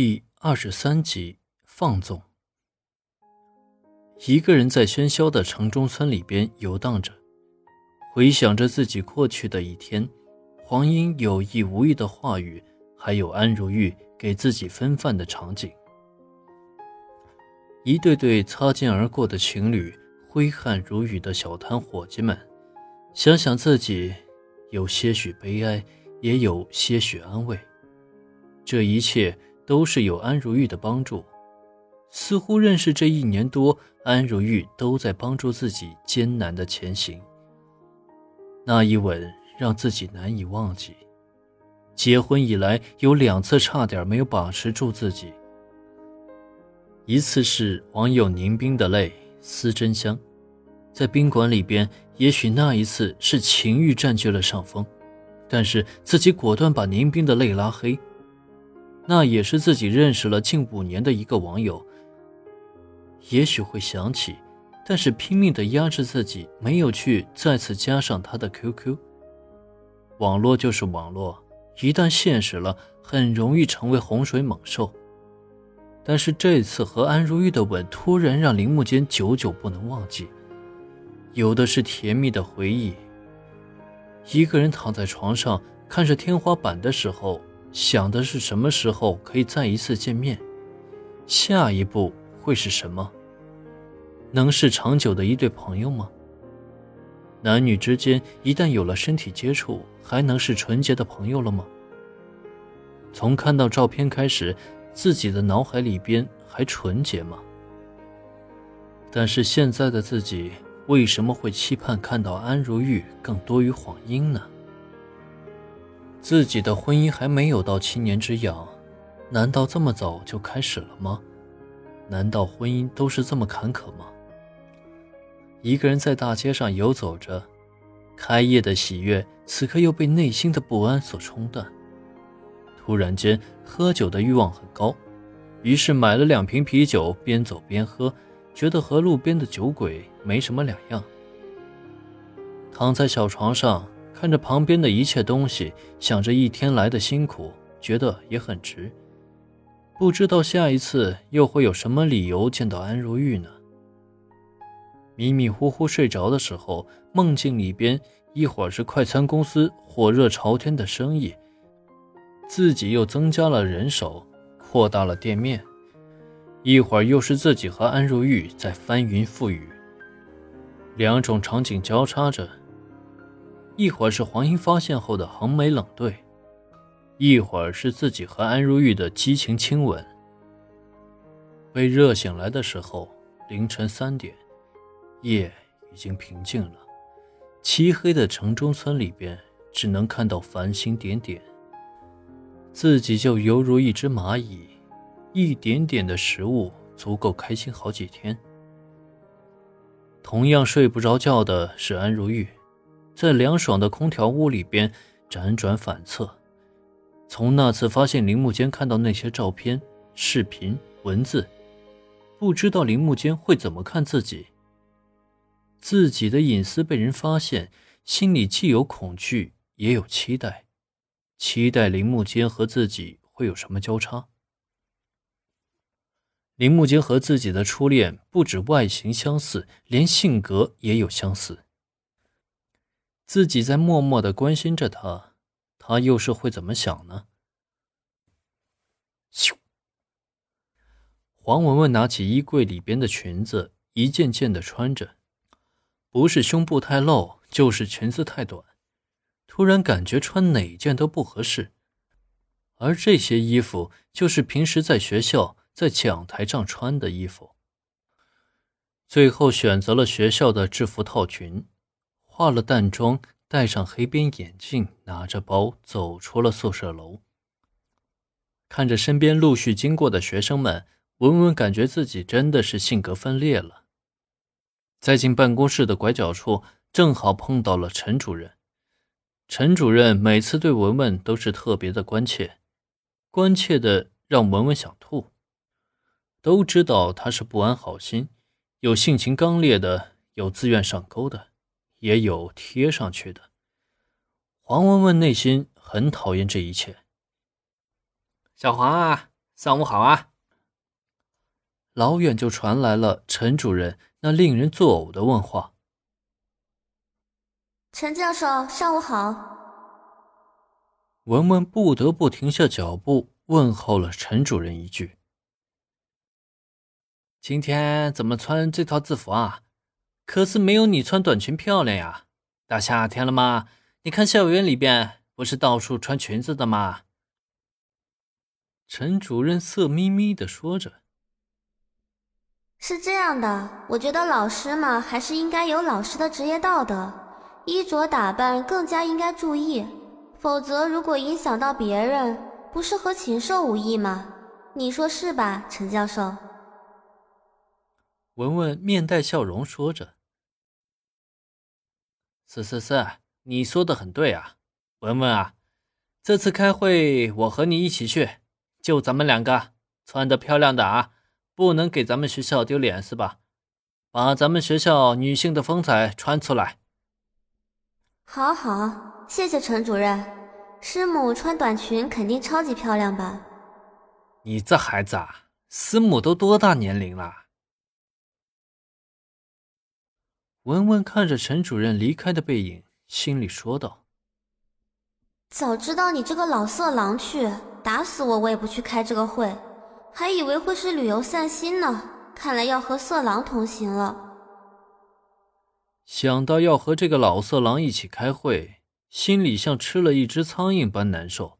第二十三集放纵。一个人在喧嚣的城中村里边游荡着，回想着自己过去的一天，黄英有意无意的话语，还有安如玉给自己分饭的场景，一对对擦肩而过的情侣，挥汗如雨的小摊伙计们，想想自己，有些许悲哀，也有些许安慰，这一切。都是有安如玉的帮助，似乎认识这一年多，安如玉都在帮助自己艰难的前行。那一吻让自己难以忘记。结婚以来有两次差点没有把持住自己，一次是网友宁冰的泪思真香，在宾馆里边，也许那一次是情欲占据了上风，但是自己果断把宁冰的泪拉黑。那也是自己认识了近五年的一个网友，也许会想起，但是拼命的压制自己，没有去再次加上他的 QQ。网络就是网络，一旦现实了，很容易成为洪水猛兽。但是这次和安如玉的吻，突然让林木间久久不能忘记，有的是甜蜜的回忆。一个人躺在床上，看着天花板的时候。想的是什么时候可以再一次见面，下一步会是什么？能是长久的一对朋友吗？男女之间一旦有了身体接触，还能是纯洁的朋友了吗？从看到照片开始，自己的脑海里边还纯洁吗？但是现在的自己为什么会期盼看到安如玉更多于黄英呢？自己的婚姻还没有到七年之痒，难道这么早就开始了吗？难道婚姻都是这么坎坷吗？一个人在大街上游走着，开业的喜悦此刻又被内心的不安所冲淡。突然间，喝酒的欲望很高，于是买了两瓶啤酒，边走边喝，觉得和路边的酒鬼没什么两样。躺在小床上。看着旁边的一切东西，想着一天来的辛苦，觉得也很值。不知道下一次又会有什么理由见到安如玉呢？迷迷糊糊睡着的时候，梦境里边一会儿是快餐公司火热朝天的生意，自己又增加了人手，扩大了店面；一会儿又是自己和安如玉在翻云覆雨，两种场景交叉着。一会儿是黄英发现后的横眉冷对，一会儿是自己和安如玉的激情亲吻。被热醒来的时候，凌晨三点，夜已经平静了。漆黑的城中村里边，只能看到繁星点点。自己就犹如一只蚂蚁，一点点的食物足够开心好几天。同样睡不着觉的是安如玉。在凉爽的空调屋里边辗转反侧，从那次发现林木间看到那些照片、视频、文字，不知道林木间会怎么看自己。自己的隐私被人发现，心里既有恐惧，也有期待，期待林木间和自己会有什么交叉。林木间和自己的初恋不止外形相似，连性格也有相似。自己在默默的关心着他，他又是会怎么想呢？咻！黄文文拿起衣柜里边的裙子，一件件的穿着，不是胸部太露，就是裙子太短。突然感觉穿哪件都不合适，而这些衣服就是平时在学校在讲台上穿的衣服。最后选择了学校的制服套裙。化了淡妆，戴上黑边眼镜，拿着包走出了宿舍楼。看着身边陆续经过的学生们，文文感觉自己真的是性格分裂了。在进办公室的拐角处，正好碰到了陈主任。陈主任每次对文文都是特别的关切，关切的让文文想吐。都知道他是不安好心，有性情刚烈的，有自愿上钩的。也有贴上去的。黄文文内心很讨厌这一切。小黄啊，上午好啊！老远就传来了陈主任那令人作呕的问话。陈教授，上午好。文文不得不停下脚步，问候了陈主任一句：“今天怎么穿这套制服啊？可是没有你穿短裙漂亮呀！大夏天了嘛，你看校园里边不是到处穿裙子的吗？”陈主任色眯眯的说着：“是这样的，我觉得老师嘛，还是应该有老师的职业道德。”衣着打扮更加应该注意，否则如果影响到别人，不是和禽兽无异吗？你说是吧，陈教授？文文面带笑容说着：“是是是，你说的很对啊，文文啊，这次开会我和你一起去，就咱们两个，穿的漂亮的啊，不能给咱们学校丢脸是吧？把咱们学校女性的风采穿出来。”好好，谢谢陈主任。师母穿短裙肯定超级漂亮吧？你这孩子啊，师母都多大年龄了？文文看着陈主任离开的背影，心里说道：“早知道你这个老色狼去，打死我我也不去开这个会，还以为会是旅游散心呢。看来要和色狼同行了。”想到要和这个老色狼一起开会，心里像吃了一只苍蝇般难受。